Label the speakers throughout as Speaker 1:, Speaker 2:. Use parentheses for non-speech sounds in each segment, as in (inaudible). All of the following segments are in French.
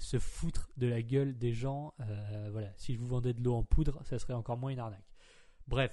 Speaker 1: se foutre de la gueule des gens. Euh, voilà, si je vous vendais de l'eau en poudre, ça serait encore moins une arnaque. Bref.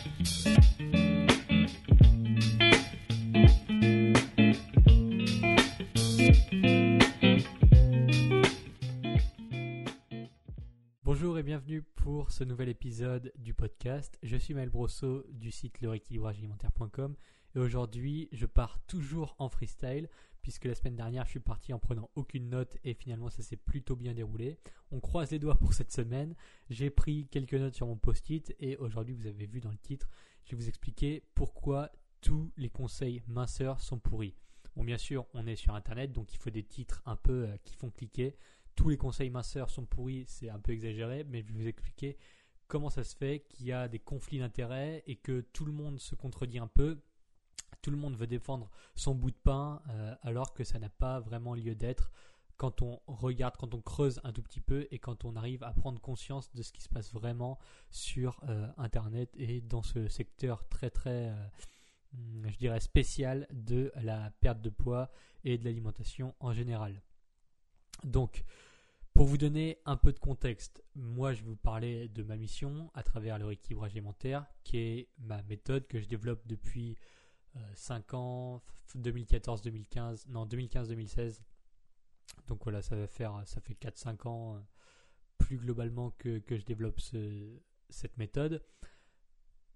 Speaker 1: Épisode du podcast. Je suis Maël Brosso du site leréquilibragealimentaire.com et aujourd'hui je pars toujours en freestyle puisque la semaine dernière je suis parti en prenant aucune note et finalement ça s'est plutôt bien déroulé. On croise les doigts pour cette semaine. J'ai pris quelques notes sur mon post-it et aujourd'hui vous avez vu dans le titre, je vais vous expliquer pourquoi tous les conseils minceurs sont pourris. Bon bien sûr on est sur internet donc il faut des titres un peu euh, qui font cliquer tous les conseils minceurs sont pourris, c'est un peu exagéré, mais je vais vous expliquer comment ça se fait qu'il y a des conflits d'intérêts et que tout le monde se contredit un peu. Tout le monde veut défendre son bout de pain euh, alors que ça n'a pas vraiment lieu d'être quand on regarde, quand on creuse un tout petit peu et quand on arrive à prendre conscience de ce qui se passe vraiment sur euh, Internet et dans ce secteur très très, euh, je dirais, spécial de la perte de poids et de l'alimentation en général. Donc, pour vous donner un peu de contexte, moi je vais vous parler de ma mission à travers le rééquilibrage alimentaire, qui est ma méthode que je développe depuis 5 ans, 2014-2015, non 2015-2016. Donc voilà, ça va faire, ça fait 4-5 ans euh, plus globalement que, je développe ce, cette méthode.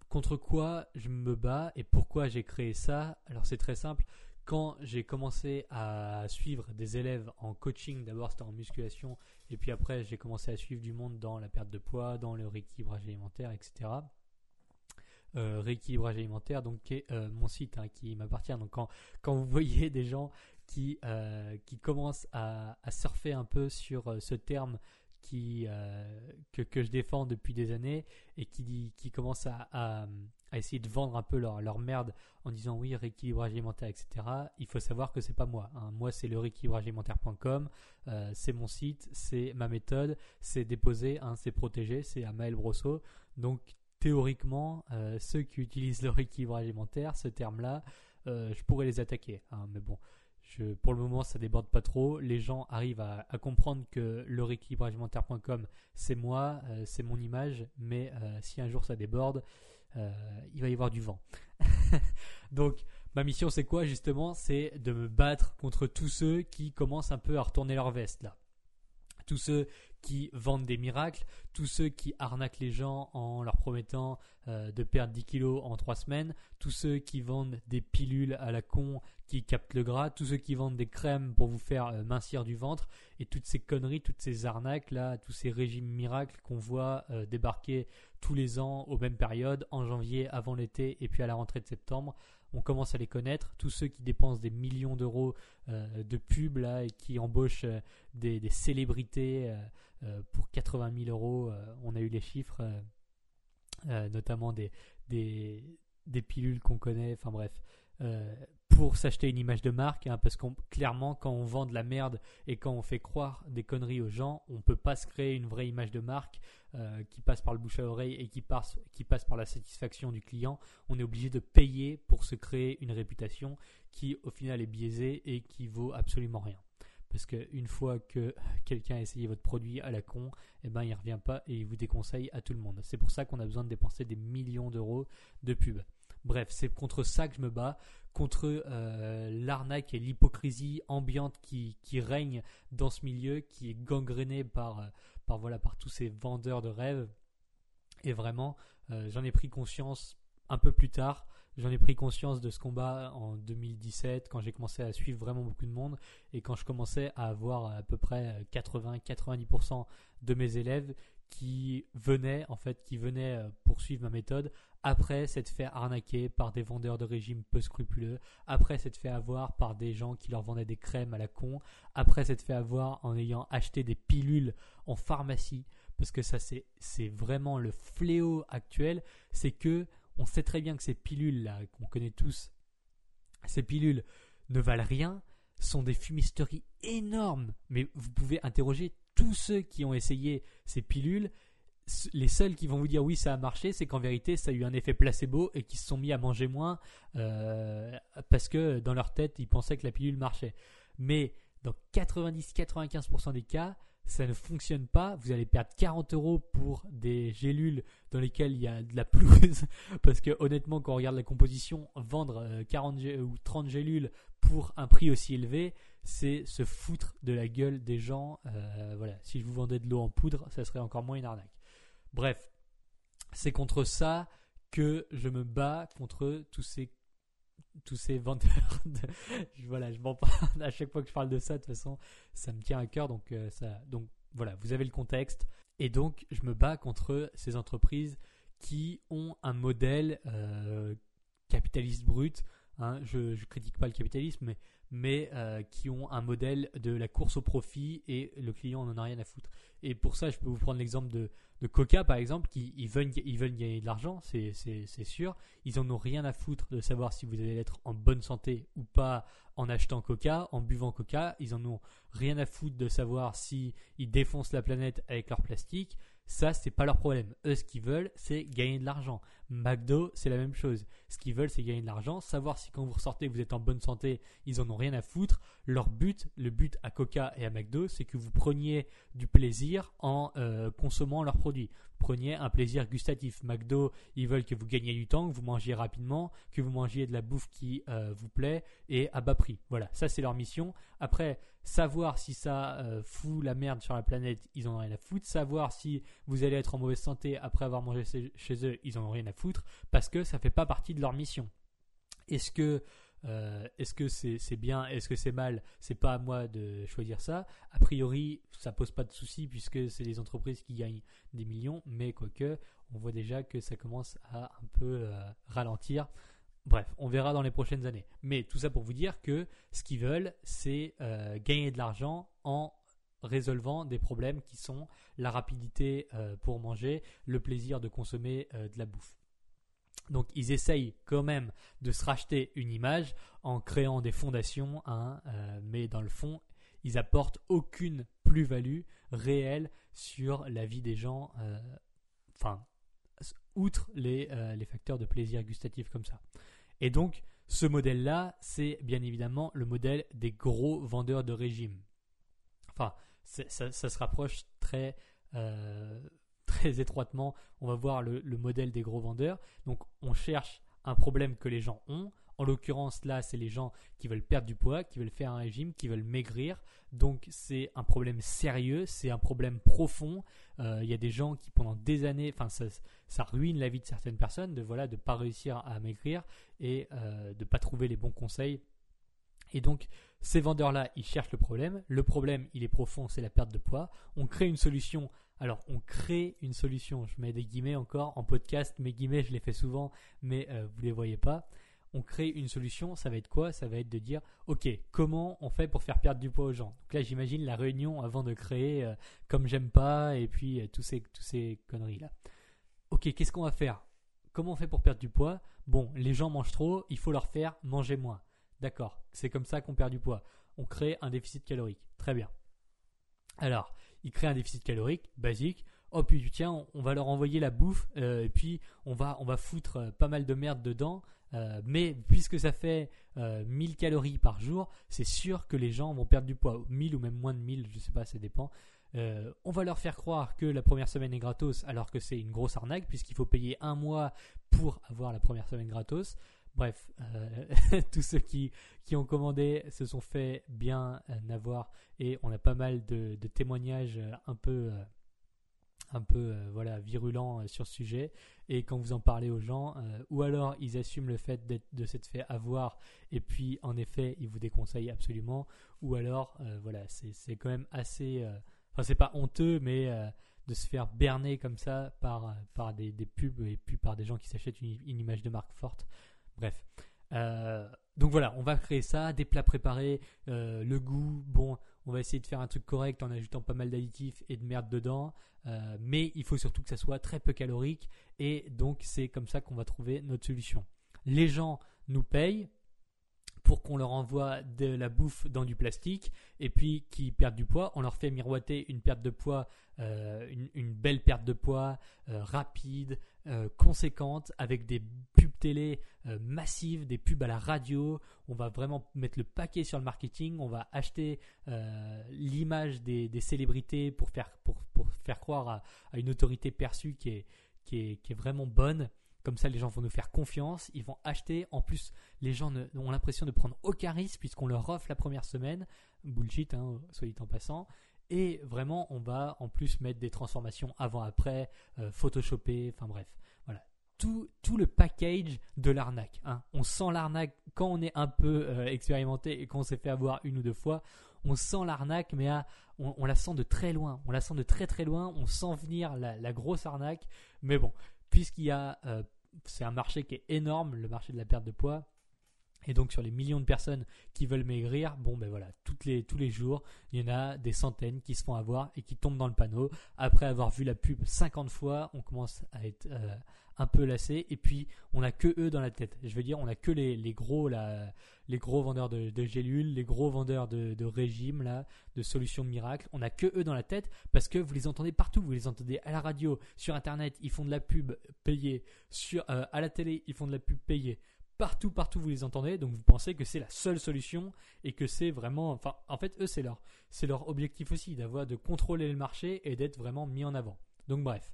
Speaker 1: Contre quoi je me bats et pourquoi j'ai créé ça? Alors c'est très simple quand j'ai commencé à suivre des élèves en coaching, d'abord c'était en musculation, et puis après j'ai commencé à suivre du monde dans la perte de poids, dans le rééquilibrage alimentaire, etc. Euh, rééquilibrage alimentaire, donc qui est euh, mon site hein, qui m'appartient. Donc quand, quand vous voyez des gens qui, euh, qui commencent à, surfer un peu sur euh, ce terme que, que, je défends depuis des années et qui, qui commencent à, à, essayer de vendre un peu leur, leur merde en disant oui, rééquilibrage alimentaire, etc. Il faut savoir que c'est pas moi. Hein. Moi, c'est le rééquilibragealimentaire.com. Euh, c'est mon site, c'est ma méthode, c'est déposé, hein, c'est protégé, c'est à Maël Brosso. Donc, théoriquement, euh, ceux qui utilisent le rééquilibrage alimentaire, ce terme-là, euh, je pourrais les attaquer. Hein. Mais bon, pour le moment, ça déborde pas trop. Les gens arrivent à, comprendre que le rééquilibragealimentaire.com, c'est moi, euh, c'est mon image, mais si un jour ça déborde, euh, il va y avoir du vent. (laughs) Donc, ma mission, c'est quoi justement? C'est de me battre contre tous ceux qui commencent un peu à retourner leur veste là. Tous ceux qui vendent des miracles, tous ceux qui arnaquent les gens en leur promettant euh, de perdre 10 kilos en 3 semaines, tous ceux qui vendent des pilules à la con qui captent le gras, tous ceux qui vendent des crèmes pour vous faire euh, mincir du ventre, et toutes ces conneries, toutes ces arnaques là, tous ces régimes miracles qu'on voit euh, débarquer tous les ans aux mêmes périodes, en janvier, avant l'été, et puis à la rentrée de septembre, on commence à les connaître. Tous ceux qui dépensent des millions d'euros de pubs là, et qui embauchent des, célébrités pour 80 000 euros, on a eu les chiffres, notamment des, des, pilules qu'on connaît, enfin bref. pour s'acheter une image de marque, hein, parce qu'on clairement quand on vend de la merde et quand on fait croire des conneries aux gens, on peut pas se créer une vraie image de marque euh, qui passe par le bouche à oreille et qui passe, qui passe par la satisfaction du client, on est obligé de payer pour se créer une réputation qui au final est biaisée et qui vaut absolument rien. Parce qu'une fois que quelqu'un a essayé votre produit à la con, eh ben, il ne revient pas et il vous déconseille à tout le monde. C'est pour ça qu'on a besoin de dépenser des millions d'euros de pub. Bref, c'est contre ça que je me bats, contre euh, l'arnaque et l'hypocrisie ambiante qui, règne dans ce milieu, qui est gangréné par, euh, par, voilà, par tous ces vendeurs de rêves. Et vraiment, euh, j'en ai pris conscience un peu plus tard. J'en ai pris conscience de ce combat en 2017 quand j'ai commencé à suivre vraiment beaucoup de monde et quand je commençais à avoir à peu près 80-90% de mes élèves qui venaient en fait qui venaient poursuivre ma méthode après s'être fait arnaquer par des vendeurs de régime peu scrupuleux, après s'être fait avoir par des gens qui leur vendaient des crèmes à la con, après s'être fait avoir en ayant acheté des pilules en pharmacie. Parce que ça c'est c'est vraiment le fléau actuel, c'est que on sait très bien que ces pilules là qu'on connaît tous, ces pilules ne valent rien, sont des fumisteries énormes. Mais vous pouvez interroger tous ceux qui ont essayé ces pilules. Les seuls qui vont vous dire oui ça a marché, c'est qu'en vérité ça a eu un effet placebo et qu'ils se sont mis à manger moins euh, parce que dans leur tête ils pensaient que la pilule marchait. Mais dans 90-95% des cas, ça ne fonctionne pas. Vous allez perdre 40 euros pour des gélules dans lesquelles il y a de la pelouse. (laughs) Parce que honnêtement, quand on regarde la composition, vendre 40 euh, ou 30 gélules pour un prix aussi élevé, c'est se foutre de la gueule des gens. Euh, voilà, si je vous vendais de l'eau en poudre, ça serait encore moins une arnaque. Bref, c'est contre ça que je me bats contre tous ces tous ces vendeurs. (laughs) voilà, je m'en parle (laughs) à chaque fois que je parle de ça. De toute façon, ça me tient à cœur. Donc, euh, ça, donc voilà, vous avez le contexte. Et donc, je me bats contre ces entreprises qui ont un modèle euh, capitaliste brut. Hein. je ne critique pas le capitalisme, mais mais euh, qui ont un modèle de la course au profit et le client n'en a rien à foutre. Et pour ça, je peux vous prendre l'exemple de, Coca, par exemple, qui ils veulent, ils veulent gagner de l'argent, c'est sûr. Ils en ont rien à foutre de savoir si vous allez être en bonne santé ou pas en achetant Coca, en buvant Coca. Ils en ont rien à foutre de savoir si ils défoncent la planète avec leur plastique. Ça, c'est pas leur problème. Eux, ce qu'ils veulent, c'est gagner de l'argent. McDo, c'est la même chose. Ce qu'ils veulent, c'est gagner de l'argent. Savoir si quand vous ressortez, vous êtes en bonne santé, ils en ont rien à foutre. Leur but, le but à Coca et à McDo, c'est que vous preniez du plaisir en euh, consommant leurs produits. Preniez un plaisir gustatif. McDo, ils veulent que vous gagniez du temps, que vous mangiez rapidement, que vous mangiez de la bouffe qui euh, vous plaît et à bas prix. Voilà, ça c'est leur mission. Après, savoir si ça euh, fout la merde sur la planète, ils en ont rien à foutre. Savoir si vous allez être en mauvaise santé après avoir mangé chez eux, ils en ont rien à foutre parce que ça fait pas partie de leur mission. Est-ce que euh, est-ce que c'est bien, est-ce que c'est mal? C'est pas à moi de choisir ça. A priori, ça pose pas de souci puisque c'est les entreprises qui gagnent des millions, mais quoique, on voit déjà que ça commence à un peu euh, ralentir. Bref, on verra dans les prochaines années. Mais tout ça pour vous dire que ce qu'ils veulent, c'est euh, gagner de l'argent en résolvant des problèmes qui sont la rapidité pour manger, le plaisir de consommer de la bouffe. Donc ils essayent quand même de se racheter une image en créant des fondations, hein, mais dans le fond, ils apportent aucune plus-value réelle sur la vie des gens, enfin, outre les, les facteurs de plaisir gustatif comme ça. Et donc, ce modèle-là, c'est bien évidemment le modèle des gros vendeurs de régime. Enfin, ça, se rapproche très, euh, très (laughs) étroitement. On va voir le, modèle des gros vendeurs. Donc, on cherche un problème que les gens ont. En l'occurrence, là, c'est les gens qui veulent perdre du poids, qui veulent faire un régime, qui veulent maigrir. Donc, c'est un problème sérieux, c'est un problème profond. Euh, il y a des gens qui, pendant des années, enfin, ça, ruine la vie de certaines personnes de voilà de pas réussir à maigrir et euh, de pas trouver les bons conseils. Et donc, ces vendeurs-là, ils cherchent le problème. Le problème, il est profond, c'est la perte de poids. On crée une solution. Alors, on crée une solution. Je mets des guillemets encore en podcast. Mes guillemets, je les fais souvent, mais euh, vous les voyez pas on crée une solution, ça va être quoi? Ça va être de dire, ok, comment on fait pour faire perdre du poids aux gens? Donc là, j'imagine la réunion avant de créer, euh, comme j'aime pas, et puis euh, tous ces, tous ces conneries là. Ok, qu'est-ce qu'on va faire? Comment on fait pour perdre du poids? Bon, les gens mangent trop, il faut leur faire manger moins. D'accord, c'est comme ça qu'on perd du poids. On crée un déficit calorique. Très bien. Alors, il crée un déficit calorique basique. Oh puis tiens, on, va leur envoyer la bouffe euh, et puis on va foutre pas mal de merde dedans euh, mais puisque ça fait 1000 euh, calories par jour, c'est sûr que les gens vont perdre du poids. 1000 ou même moins de 1000, je sais pas, ça dépend. Euh, on va leur faire croire que la première semaine est gratos alors que c'est une grosse arnaque puisqu'il faut payer un mois pour avoir la première semaine gratos. Bref, (laughs) tous ceux qui, qui ont commandé se sont fait bien avoir et on a pas mal de, de témoignages un peu un peu euh, voilà virulent euh, sur ce sujet. Et quand vous en parlez aux gens euh, ou alors ils assument le fait de s'être fait avoir et puis en effet ils vous déconseillent absolument. Ou alors voilà c'est quand même assez enfin c'est pas honteux mais de se faire berner comme ça par par des, pubs et puis par des gens qui s'achètent une, image de marque forte bref donc voilà on va créer ça des plats préparés le goût bon on va essayer de faire un truc correct en ajoutant pas mal d'additifs et de merde dedans, euh, mais il faut surtout que ça soit très peu calorique et donc c'est comme ça qu'on va trouver notre solution. Les gens nous payent, pour qu'on leur envoie de la bouffe dans du plastique et puis qu'ils perdent du poids. On leur fait miroiter une perte de poids, euh, une, belle perte de poids euh, rapide, euh, conséquente, avec des pubs télé massives, des pubs à la radio. On va vraiment mettre le paquet sur le marketing. On va acheter l'image des, célébrités pour faire, pour, faire croire à, une autorité perçue qui est, qui est, qui est vraiment bonne. Comme ça, les gens vont nous faire confiance, ils vont acheter. En plus, les gens ont l'impression de prendre aucun risque puisqu'on leur offre la première semaine. Bullshit, hein, soyez en passant. Et vraiment, on va en plus mettre des transformations avant-après, euh, photoshopper, enfin bref. Voilà. Tout, tout le package de l'arnaque. Hein. On sent l'arnaque quand on est un peu euh, expérimenté et qu'on s'est fait avoir une ou deux fois. On sent l'arnaque, mais on, la sent de très loin. On la sent de très très loin. On sent venir la, grosse arnaque. Mais bon, puisqu'il y a euh, c'est un marché qui est énorme, le marché de la perte de poids. Et donc sur les millions de personnes qui veulent maigrir, bon ben voilà, les, tous les jours, il y en a des centaines qui se font avoir et qui tombent dans le panneau. Après avoir vu la pub 50 fois, on commence à être euh, un peu lassé. Et puis on n'a que eux dans la tête. Je veux dire, on n'a que les, les gros les gros vendeurs de, gélules, les gros vendeurs de, régimes de solutions miracles. On n'a que eux dans la tête parce que vous les entendez partout. Vous les entendez à la radio, sur internet, ils font de la pub payée, sur euh, à la télé, ils font de la pub payée partout, partout vous les entendez, donc vous pensez que c'est la seule solution et que c'est vraiment, en fait, eux, c'est leur, c'est leur objectif aussi, d'avoir, de contrôler le marché et d'être vraiment mis en avant. Donc, bref.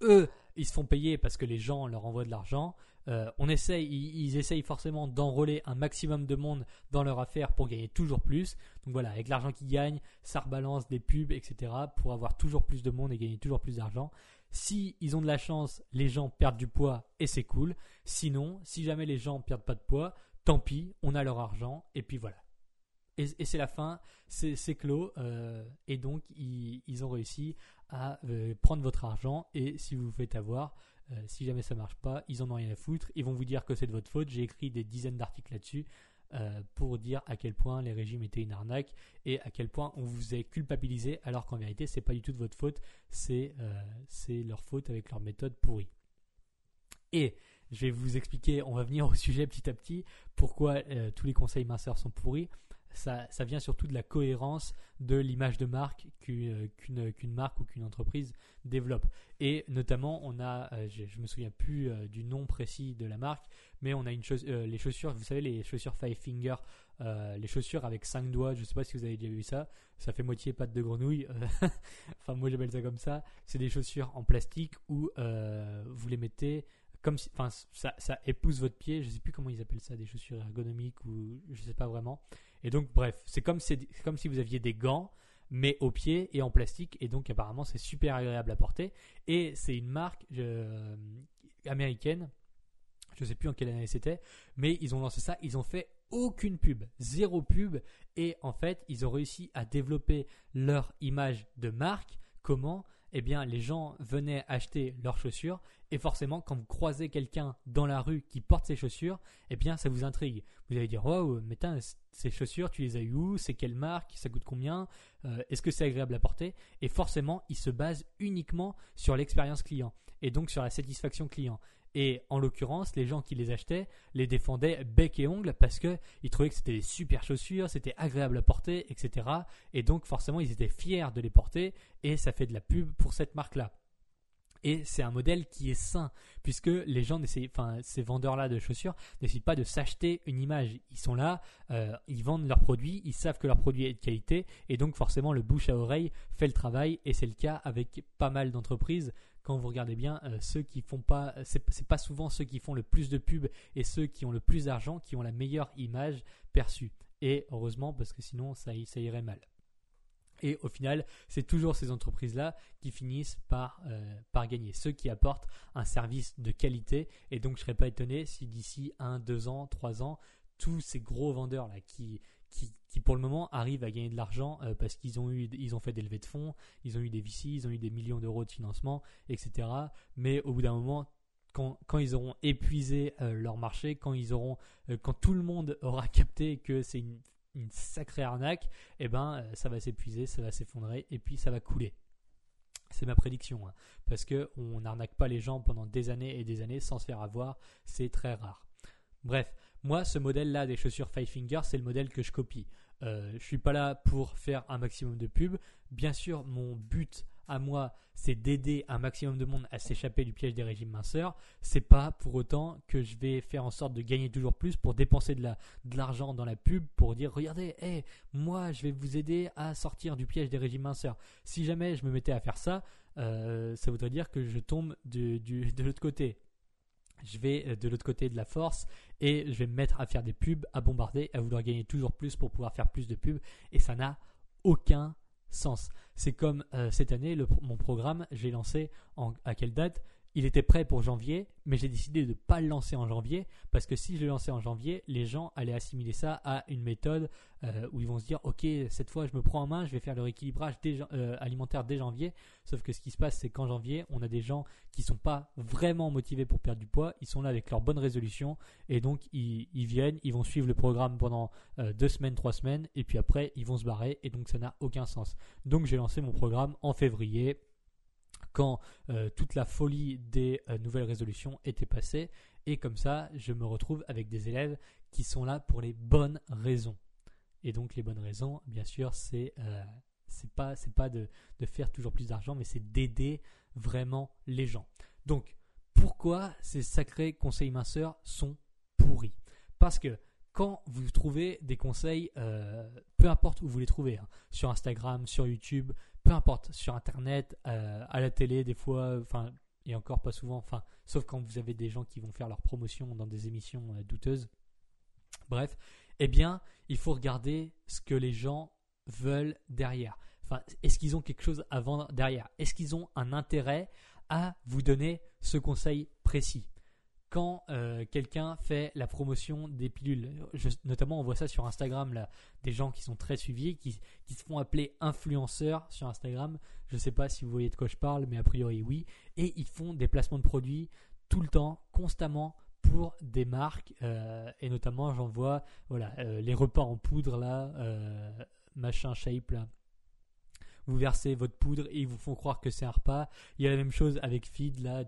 Speaker 1: Eux, ils se font payer parce que les gens leur envoient de l'argent. Euh, on essaye, ils, essayent forcément d'enrôler un maximum de monde dans leur affaire pour gagner toujours plus. Donc voilà, avec l'argent qu'ils gagnent, ça rebalance des pubs, etc. pour avoir toujours plus de monde et gagner toujours plus d'argent. Si ils ont de la chance, les gens perdent du poids et c'est cool. Sinon, si jamais les gens perdent pas de poids, tant pis, on a leur argent et puis voilà. Et, c'est la fin, c'est clos. Euh, et donc, ils, ont réussi à euh, prendre votre argent. Et si vous vous faites avoir, euh, si jamais ça marche pas, ils en ont rien à foutre. Ils vont vous dire que c'est de votre faute. J'ai écrit des dizaines d'articles là-dessus. Euh, pour dire à quel point les régimes étaient une arnaque et à quel point on vous est culpabilisé alors qu'en vérité c'est pas du tout de votre faute, c'est euh, leur faute avec leur méthode pourrie. Et je vais vous expliquer, on va venir au sujet petit à petit, pourquoi euh, tous les conseils minceurs sont pourris ça, vient surtout de la cohérence de l'image de marque qu'une marque ou qu'une entreprise développe. Et notamment, on a, euh, je, ne me souviens plus euh, du nom précis de la marque, mais on a une chose, euh, les chaussures, vous savez, les chaussures Five Finger, les chaussures avec cinq doigts. Je ne sais pas si vous avez déjà vu ça. Ça fait moitié patte de grenouille. (laughs) enfin, moi j'appelle ça comme ça. C'est des chaussures en plastique où vous les mettez comme si, enfin, ça, ça épouse votre pied. Je ne sais plus comment ils appellent ça, des chaussures ergonomiques ou je ne sais pas vraiment. Et donc, bref, c'est comme, si vous aviez des gants, mais au pied et en plastique. Et donc, apparemment, c'est super agréable à porter. Et c'est une marque euh, américaine. Je ne sais plus en quelle année c'était, mais ils ont lancé ça. Ils ont fait aucune pub, zéro pub. Et en fait, ils ont réussi à développer leur image de marque. Comment? Eh bien, les gens venaient acheter leurs chaussures. Et forcément, quand vous croisez quelqu'un dans la rue qui porte ces chaussures, eh bien, ça vous intrigue. Vous allez dire, waouh, mais ces chaussures, tu les as eues où? C'est quelle marque? Ça coûte combien? Euh, Est-ce que c'est agréable à porter? Et forcément, ils se basent uniquement sur l'expérience client et donc sur la satisfaction client. Et en l'occurrence, les gens qui les achetaient les défendaient bec et ongle parce qu'ils trouvaient que c'était des super chaussures, c'était agréable à porter, etc. Et donc forcément, ils étaient fiers de les porter et ça fait de la pub pour cette marque-là. Et c'est un modèle qui est sain, puisque les gens ces vendeurs-là de chaussures n'essayent pas de s'acheter une image. Ils sont là, euh, ils vendent leurs produits, ils savent que leur produit est de qualité, et donc forcément le bouche à oreille fait le travail, et c'est le cas avec pas mal d'entreprises. Quand vous regardez bien, euh, ceux qui font pas, c'est pas souvent ceux qui font le plus de pubs et ceux qui ont le plus d'argent qui ont la meilleure image perçue. Et heureusement, parce que sinon ça, irait mal. Et au final, c'est toujours ces entreprises-là qui finissent par, euh, gagner. Ceux qui apportent un service de qualité. Et donc, je ne serais pas étonné si d'ici 1, 2 ans, 3 ans, tous ces gros vendeurs-là qui, qui, pour le moment arrivent à gagner de l'argent euh, parce qu'ils ont eu ils ont fait des levées de fonds, ils ont eu des VC, ils ont eu des millions d'euros de financement, etc. Mais au bout d'un moment, quand, quand, ils auront épuisé euh, leur marché, quand ils auront, quand tout le monde aura (laughs) capté que c'est une sacrée arnaque, eh ben euh, ça va s'épuiser, ça va s'effondrer et puis ça va couler. C'est ma prédiction, hein. parce que on n'arnaque pas les gens pendant des années et des années sans se faire avoir, c'est très rare. Bref, moi, ce modèle-là des chaussures Five Fingers, c'est le modèle que je copie. Euh, je suis pas là pour faire un maximum de pubs. Bien sûr, mon but à moi, c'est d'aider un maximum de monde à s'échapper du piège des régimes minceurs. C'est pas pour autant que je vais faire en sorte de gagner toujours plus pour dépenser de, la, de l'argent dans la pub pour dire regardez, hey, moi je vais vous aider à sortir du piège des régimes minceurs. Si jamais je me mettais à faire ça, euh, ça voudrait dire que je tombe de l'autre côté je vais euh, de l'autre côté de la force et je vais me mettre à faire des pubs, à bombarder, à vouloir gagner toujours plus pour pouvoir faire plus de pubs et ça n'a aucun sens. C'est comme euh, cette année, mon programme, j'ai lancé à quelle date? Il était prêt pour janvier, mais j'ai décidé de ne pas le lancer en janvier parce que si je le lançais en janvier, les gens allaient assimiler ça à une méthode euh, où ils vont se dire Ok, cette fois je me prends en main, je vais faire le rééquilibrage euh, alimentaire dès janvier. Sauf que ce qui se passe, c'est qu'en janvier, on a des gens qui sont pas vraiment motivés pour perdre du poids, ils sont là avec leur bonne résolution et donc ils, viennent, ils vont suivre le programme pendant euh, deux semaines, trois semaines et puis après ils vont se barrer et donc ça n'a aucun sens. Donc j'ai lancé mon programme en février quand euh, toute la folie des euh, nouvelles résolutions était passée. Et comme ça, je me retrouve avec des élèves qui sont là pour les bonnes raisons. Et donc les bonnes raisons, bien sûr, c'est euh, c'est pas c'est pas de, de, faire toujours plus d'argent, mais c'est d'aider vraiment les gens. Donc pourquoi ces sacrés conseils minceurs sont pourris? Parce que quand vous trouvez des conseils, peu importe où vous les trouvez, hein, sur Instagram, sur YouTube, peu importe, sur Internet, euh, à la télé, des fois, enfin, et encore pas souvent, enfin, sauf quand vous avez des gens qui vont faire leur promotion dans des émissions euh, douteuses. Bref, eh bien, il faut regarder ce que les gens veulent derrière. Enfin, est-ce qu'ils ont quelque chose à vendre derrière? Est-ce qu'ils ont un intérêt à vous donner ce conseil précis? Quand euh, quelqu'un fait la promotion des pilules. notamment, on voit ça sur Instagram, là, des gens qui sont très suivis, qui, se font appeler influenceurs sur Instagram. Je ne sais pas si vous voyez de quoi je parle, mais a priori oui. Et ils font des placements de produits tout le temps, constamment, pour des marques. Euh, et notamment, j'en vois voilà, euh, les repas en poudre, là, machin shape, là vous versez votre poudre et ils vous font croire que c'est un repas. Il y a la même chose avec Feed, là,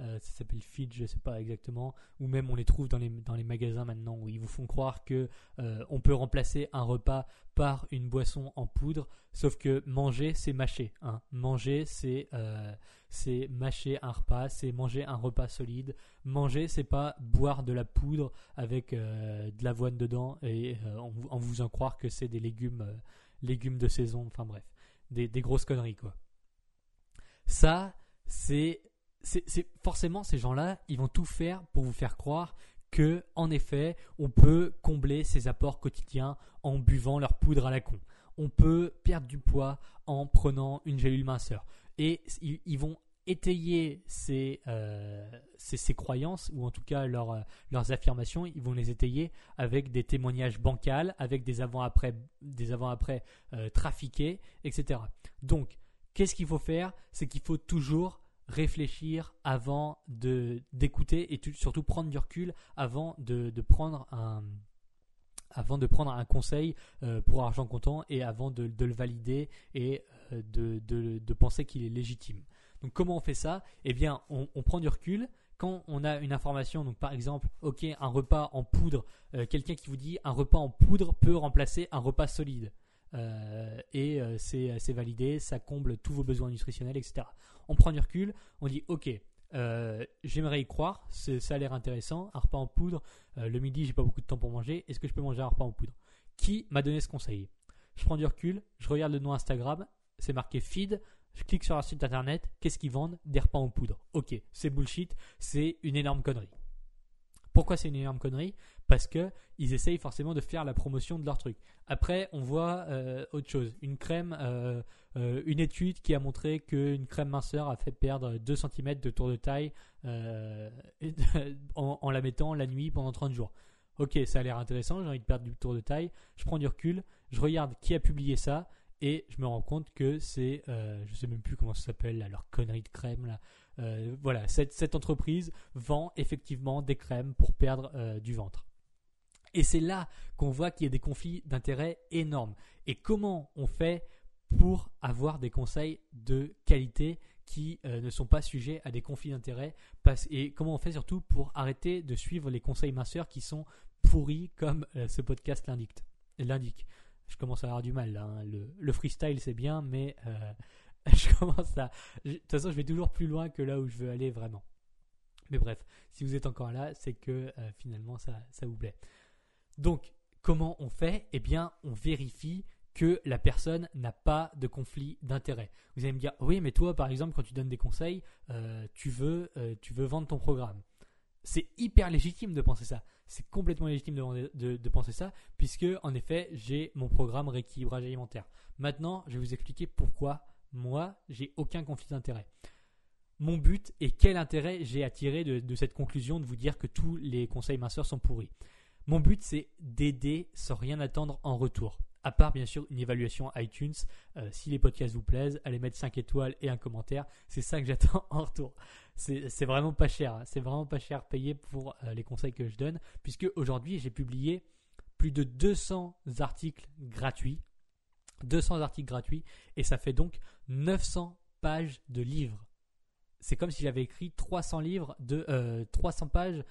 Speaker 1: euh, ça s'appelle Feed, je sais pas exactement, ou même on les trouve dans les, magasins maintenant où ils vous font croire que euh, on peut remplacer un repas par une boisson en poudre, sauf que manger c'est mâcher. Hein. Manger c'est euh, mâcher un repas, c'est manger un repas solide. Manger c'est pas boire de la poudre avec de l'avoine dedans et en, en, vous en croire que c'est des légumes légumes de saison. Enfin bref des, grosses conneries, quoi. Ça, c'est, forcément ces gens-là, ils vont tout faire pour vous faire croire que, en effet, on peut combler ses apports quotidiens en buvant leur poudre à la con. On peut perdre du poids en prenant une gélule minceur. Et ils vont étayer euh, ces, croyances, ou en tout cas euh, leurs affirmations, ils vont les étayer avec des témoignages bancals, avec des avant-après des avant-après euh, trafiqués, etc. Donc, qu'est-ce qu'il faut faire? C'est qu'il faut toujours réfléchir avant de d'écouter et surtout prendre du recul avant de, prendre un avant de prendre un conseil pour argent comptant et avant de, le valider et de, de penser qu'il est légitime. Donc comment on fait ça? Eh bien, on, prend du recul. Quand on a une information, par exemple, ok, un repas en poudre, euh, quelqu'un qui vous dit un repas en poudre peut remplacer un repas solide. Euh, et euh, c'est validé, ça comble tous vos besoins nutritionnels, etc. On prend du recul, on dit ok, j'aimerais y croire, ça a l'air intéressant, un repas en poudre, le midi j'ai pas beaucoup de temps pour manger, est-ce que je peux manger un repas en poudre? Qui m'a donné ce conseil? Je prends du recul, je regarde le nom Instagram, c'est marqué feed, je clique sur un site internet, qu'est-ce qu'ils vendent? Des repas en poudre. Ok, c'est bullshit, c'est une énorme connerie. Pourquoi c'est une énorme connerie? Parce que ils essayent forcément de faire la promotion de leur truc. Après, on voit euh, autre chose. Une crème, euh, euh, une étude qui a montré qu'une crème minceur a fait perdre 2 cm de tour de taille (laughs) en, en, la mettant la nuit pendant 30 jours. Ok, ça a l'air intéressant, j'ai envie de perdre du tour de taille. Je prends du recul, je regarde qui a publié ça et je me rends compte que c'est, euh, je sais même plus comment ça s'appelle, leur connerie de crème là. Euh, voilà, cette, entreprise vend effectivement des crèmes pour perdre euh, du ventre. Et c'est là qu'on voit qu'il y a des conflits d'intérêts énormes. Et comment on fait pour avoir des conseils de qualité qui euh, ne sont pas sujets à des conflits d'intérêts? Et comment on fait surtout pour arrêter de suivre les conseils minceurs qui sont pourris comme ce podcast l'indique. Je commence à avoir du mal là. Hein. Le, freestyle c'est bien, mais euh, (laughs) je commence à. De toute façon, je vais toujours plus loin que là où je veux aller vraiment. Mais bref, si vous êtes encore là, c'est que finalement ça, vous plaît. Donc, comment on fait? Eh bien, on vérifie que la personne n'a pas de conflit d'intérêt. Vous allez me dire, oui, mais toi, par exemple, quand tu donnes des conseils, euh, tu, veux, euh, tu veux vendre ton programme. C'est hyper légitime de penser ça. C'est complètement légitime de, penser ça, puisque, en effet, j'ai mon programme rééquilibrage alimentaire. Maintenant, je vais vous expliquer pourquoi moi, j'ai aucun conflit d'intérêt. Mon but et quel intérêt j'ai à tirer de cette conclusion de vous dire que tous les conseils minceurs sont pourris. Mon but, c'est d'aider sans rien attendre en retour à part bien sûr une évaluation iTunes. Euh, si les podcasts vous plaisent, allez mettre 5 étoiles et un commentaire. C'est ça que j'attends (laughs) en retour. C'est vraiment pas cher. Hein. C'est vraiment pas cher payé pour euh, les conseils que je donne. Puisque aujourd'hui, j'ai publié plus de 200 articles gratuits. 200 articles gratuits. Et ça fait donc 900 pages de livres. C'est comme si j'avais écrit 300 livres de 300 euh, pages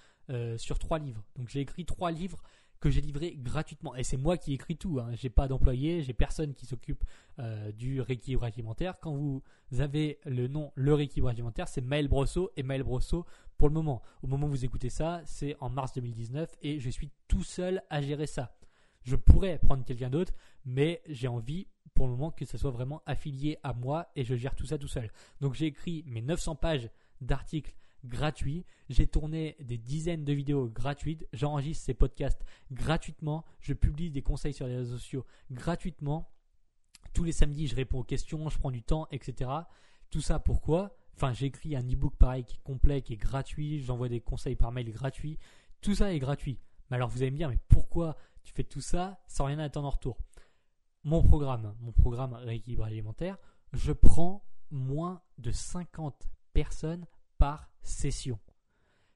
Speaker 1: sur 3 livres. Donc j'ai écrit 3 livres que j'ai livré gratuitement. Et c'est moi qui écris tout. Hein. J'ai pas d'employé, j'ai personne qui s'occupe euh, du rééquilibrage alimentaire. Quand vous avez le nom le rééquilibrage alimentaire, c'est Maël Brosso et Maël Brosso pour le moment. Au moment où vous écoutez ça, c'est en mars 2019 et je suis tout seul à gérer ça. Je pourrais prendre quelqu'un d'autre, mais j'ai envie pour le moment que ça soit vraiment affilié à moi et je gère tout ça tout seul. Donc j'ai écrit mes 900 pages d'articles gratuit. J'ai tourné des dizaines de vidéos gratuites. J'enregistre ces podcasts gratuitement. Je publie des conseils sur les réseaux sociaux gratuitement. Tous les samedis, je réponds aux questions, je prends du temps, etc. Tout ça pourquoi? Enfin, j'écris un e-book pareil qui est complet, qui est gratuit. J'envoie des conseils par mail gratuits. Tout ça est gratuit. Mais alors vous allez me dire, mais pourquoi tu fais tout ça sans rien attendre en retour? Mon programme, mon programme rééquilibrage alimentaire, je prends moins de 50 personnes par session.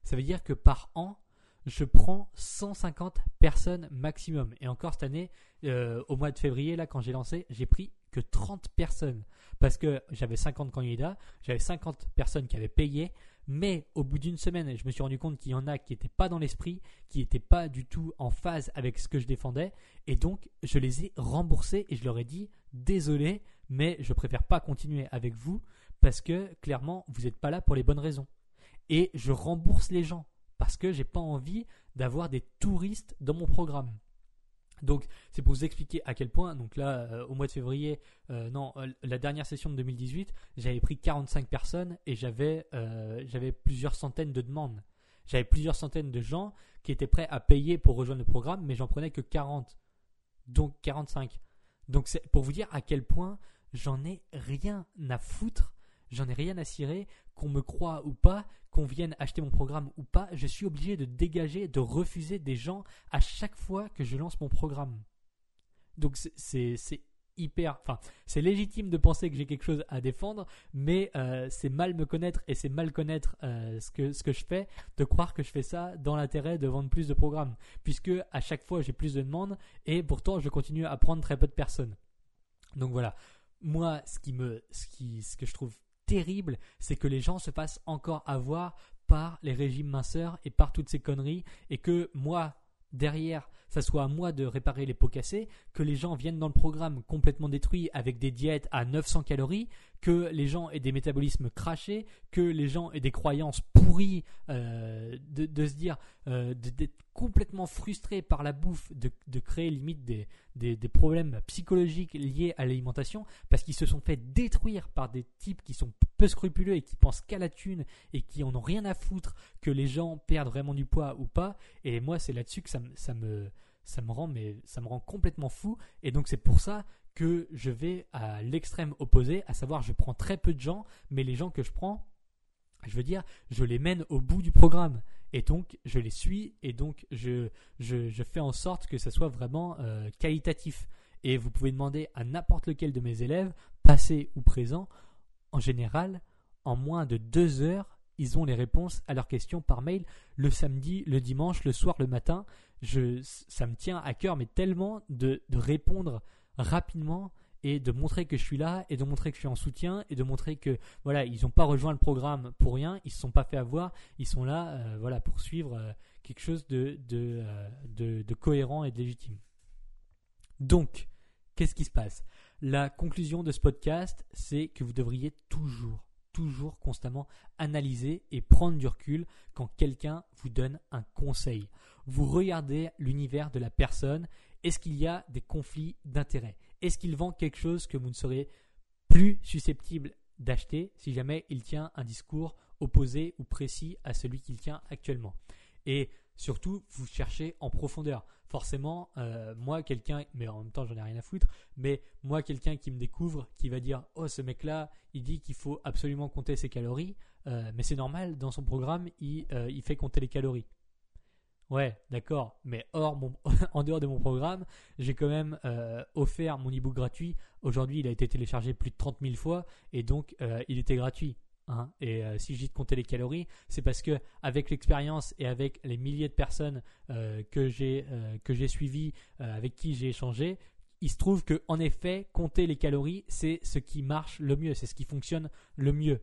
Speaker 1: Ça veut dire que par an, je prends 150 personnes maximum. Et encore cette année, euh, au mois de février, là, quand j'ai lancé, j'ai pris que 30 personnes. Parce que j'avais 50 candidats, j'avais 50 personnes qui avaient payé, mais au bout d'une semaine, je me suis rendu compte qu'il y en a qui n'étaient pas dans l'esprit, qui n'étaient pas du tout en phase avec ce que je défendais, et donc je les ai remboursés et je leur ai dit désolé, mais je préfère pas continuer avec vous parce que clairement, vous n'êtes pas là pour les bonnes raisons. Et je rembourse les gens parce que j'ai pas envie d'avoir des touristes dans mon programme. Donc c'est pour vous expliquer à quel point, donc là euh, au mois de février, euh, non, euh, la dernière session de 2018, j'avais pris 45 personnes et j'avais plusieurs centaines de demandes. J'avais plusieurs centaines de gens qui étaient prêts à payer pour rejoindre le programme, mais j'en prenais que 40. Donc 45. Donc c'est pour vous dire à quel point j'en ai rien à foutre j'en ai rien à cirer, qu'on me croit ou pas, qu'on vienne acheter mon programme ou pas, je suis obligé de dégager, de refuser des gens à chaque fois que je lance mon programme. Donc c'est hyper, enfin c'est légitime de penser que j'ai quelque chose à défendre, mais euh, c'est mal me connaître et c'est mal connaître euh, ce que ce que je fais de croire que je fais ça dans l'intérêt de vendre plus de programmes, puisque à chaque fois j'ai plus de demandes et pourtant je continue à prendre très peu de personnes. Donc voilà, moi ce qui me, ce qui, ce que je trouve terrible, c'est que les gens se fassent encore avoir par les régimes minceurs et par toutes ces conneries, et que moi, derrière, ça soit à moi de réparer les pots cassés, que les gens viennent dans le programme complètement détruits avec des diètes à 900 calories, que les gens aient des métabolismes crachés, que les gens aient des croyances pourries, euh, de, se dire, euh, d'être complètement frustrés par la bouffe, de, créer limite des, des, problèmes psychologiques liés à l'alimentation, parce qu'ils se sont fait détruire par des types qui sont peu scrupuleux et qui pensent qu'à la thune et qui en ont rien à foutre que les gens perdent vraiment du poids ou pas. Et moi, c'est là-dessus que ça, ça me ça me rend mais ça me rend complètement fou et donc c'est pour ça que je vais à l'extrême opposé, à savoir je prends très peu de gens, mais les gens que je prends, je veux dire, je les mène au bout du programme. Et donc, je les suis et donc, je, fais en sorte que ça soit vraiment euh, qualitatif. Et vous pouvez demander à n'importe lequel de mes élèves, passé ou présent, en général, en moins de deux heures, ils ont les réponses à leurs questions par mail le samedi, le dimanche, le soir, le matin. ça me tient à cœur, mais tellement de répondre rapidement et de montrer que je suis là et de montrer que je suis en soutien et de montrer que voilà ils n'ont pas rejoint le programme pour rien ils se sont pas fait avoir ils sont là euh, voilà pour suivre euh, quelque chose de euh, de de cohérent et de légitime. Donc qu'est-ce qui se passe? La conclusion de ce podcast c'est que vous devriez toujours toujours constamment analyser et prendre du recul quand quelqu'un vous donne un conseil. Vous regardez l'univers de la personne est-ce qu'il y a des conflits d'intérêts? Est-ce qu'il vend quelque chose que vous ne serez plus susceptible d'acheter si jamais il tient un discours opposé ou précis à celui qu'il tient actuellement? Et surtout, vous cherchez en profondeur. Forcément, euh, moi, quelqu'un, mais en même temps, j'en ai rien à foutre, mais moi, quelqu'un qui me découvre, qui va dire Oh, ce mec-là, il dit qu'il faut absolument compter ses calories, euh, mais c'est normal, dans son programme, il, euh, il fait compter les calories. Ouais, d'accord. Mais hors mon, (laughs) en dehors de mon programme, j'ai quand même euh, offert mon e-book gratuit. Aujourd'hui, il a été téléchargé plus de 30 000 fois et donc euh, il était gratuit. Hein. Et euh, si dis de compter les calories, c'est parce que avec l'expérience et avec les milliers de personnes que j'ai que j'ai suivies, avec qui j'ai échangé, il se trouve que en effet, compter les calories, c'est ce qui marche le mieux, c'est ce qui fonctionne le mieux.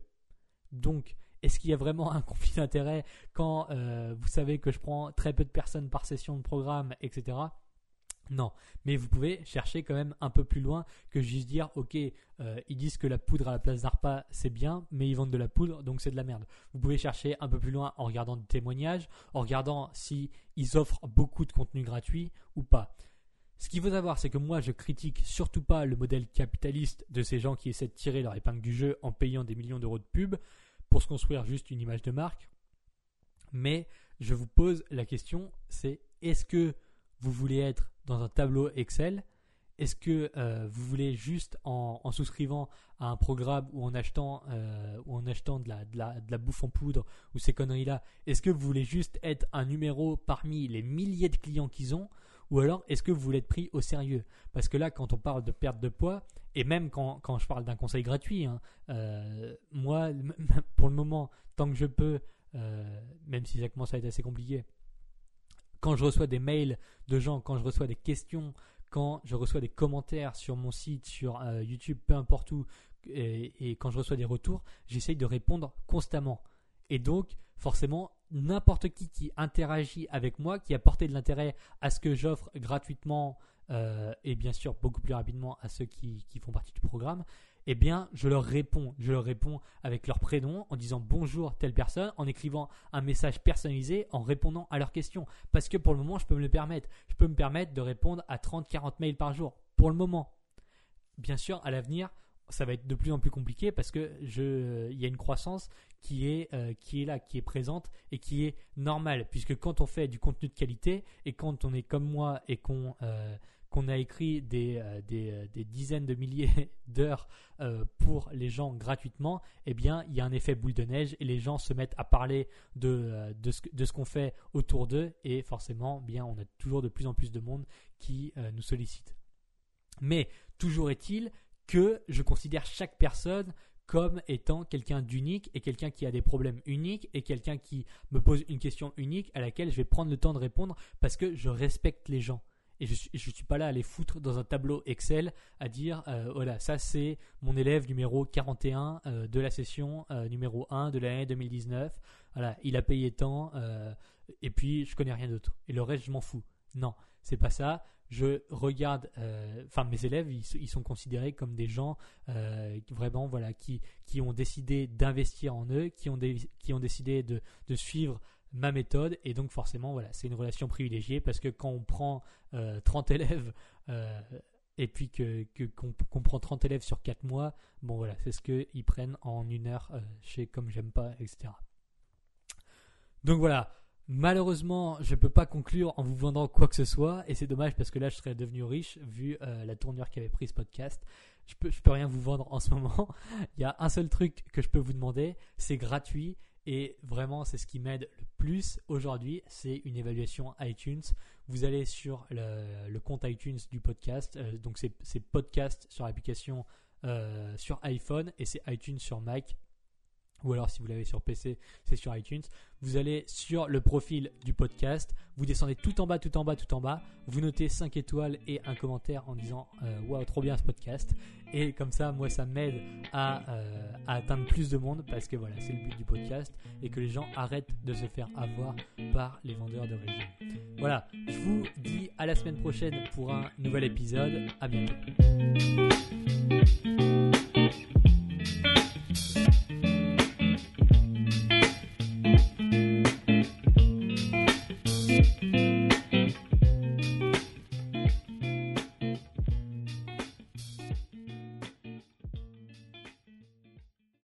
Speaker 1: Donc, est-ce qu'il y a vraiment un (laughs) conflit d'intérêt quand euh, vous savez que je prends très peu de personnes par session de programme, etc. Non, mais vous pouvez chercher quand même un peu plus loin que juste dire, ok, euh, ils disent que la poudre à la place d'ARPA c'est bien, mais ils vendent de la poudre, donc c'est de la merde. Vous pouvez chercher un peu plus loin en regardant des témoignages, en regardant si ils offrent beaucoup de contenu gratuit ou pas. Ce qu'il faut savoir, c'est que moi, je critique surtout pas le modèle capitaliste de ces gens qui essaient de tirer leur épingle du jeu en payant des millions d'euros de pub se construire juste une image de marque. Mais je vous pose la question, c'est est-ce que vous voulez être dans un tableau Excel? Est-ce que euh, vous voulez juste en, souscrivant à un programme ou en achetant, euh, ou en achetant de, la, de, la, de la bouffe en poudre ou ces conneries-là, est-ce que vous voulez juste être un numéro parmi les milliers de clients qu'ils ont ou alors est-ce que vous voulez être pris au sérieux? Parce que là, quand on parle de perte de poids, et même quand, quand je parle d'un conseil gratuit, hein, euh, moi, (laughs) pour le moment, tant que je peux, euh, même si ça commence à être assez compliqué, quand je reçois des mails de gens, quand je reçois des questions, quand je reçois des commentaires sur mon site, sur euh, YouTube, peu importe où, et, et quand je reçois des retours, j'essaye de répondre constamment. Et donc, forcément, n'importe qui qui interagit avec moi, qui a de l'intérêt à ce que j'offre gratuitement euh, et bien sûr beaucoup plus rapidement à ceux qui, font partie du programme, eh bien, je leur réponds. Je leur réponds avec leur prénom, en disant bonjour telle personne, en écrivant un message personnalisé, en répondant à leurs questions. Parce que pour le moment, je peux me le permettre. Je peux me permettre de répondre à 30-40 mails par jour. Pour le moment. Bien sûr, à l'avenir, ça va être de plus en plus compliqué parce que je, il y a une croissance qui est, euh, qui est là, qui est présente et qui est normale. Puisque quand on fait du contenu de qualité et quand on est comme moi et qu'on euh, a écrit des, euh, des, des, dizaines de milliers (laughs) d'heures pour les gens gratuitement, eh bien, il y a un effet boule de neige et les gens se mettent à parler de, de ce, de ce qu'on fait autour d'eux et forcément, bien, on a toujours de plus en plus de monde qui nous sollicite. Mais toujours est-il que je considère chaque personne comme étant quelqu'un d'unique et quelqu'un qui a des problèmes uniques et quelqu'un qui me pose une question unique à laquelle je vais prendre le temps de répondre parce que je respecte les gens. Et je ne suis, pas là à les foutre dans un tableau Excel à dire euh, voilà, ça c'est mon élève numéro 41 euh, de la session euh, numéro 1 de l'année 2019. Voilà, il a payé tant et puis je connais rien d'autre. Et le reste, je m'en fous. Non, c'est pas ça je regarde, euh, enfin mes élèves, ils, sont considérés comme des gens euh, vraiment voilà qui, qui ont décidé d'investir en eux, qui ont, qui ont décidé de, de, suivre ma méthode et donc forcément voilà c'est une relation privilégiée parce que quand on prend 30 euh, élèves et puis que qu'on prend 30 élèves sur 4 mois, bon voilà c'est ce qu'ils prennent en une heure chez comme j'aime pas etc. Donc voilà, Malheureusement, je ne peux pas conclure en vous vendant quoi que ce soit, et c'est dommage parce que là, je serais devenu riche vu euh, la tournure qu'avait pris ce podcast. Je peux, peux rien vous vendre en ce (laughs) moment. Il y a un seul truc que je peux vous demander, c'est gratuit, et vraiment, c'est ce qui m'aide le plus aujourd'hui, c'est une évaluation iTunes. Vous allez sur le, compte iTunes du podcast, euh, donc c'est podcast sur l'application euh, sur iPhone et c'est iTunes sur Mac ou alors si vous l'avez sur PC, c'est sur iTunes. Vous allez sur le profil du podcast, vous descendez tout en bas, tout en bas, tout en bas, vous notez 5 étoiles et un commentaire en disant euh, Waouh, trop bien ce podcast. Et comme ça, moi, ça m'aide à, euh, à atteindre plus de monde parce que voilà, c'est le but du podcast et que les gens arrêtent de se faire avoir par les vendeurs de région. Voilà, je vous dis à la semaine prochaine pour un nouvel épisode. À bientôt.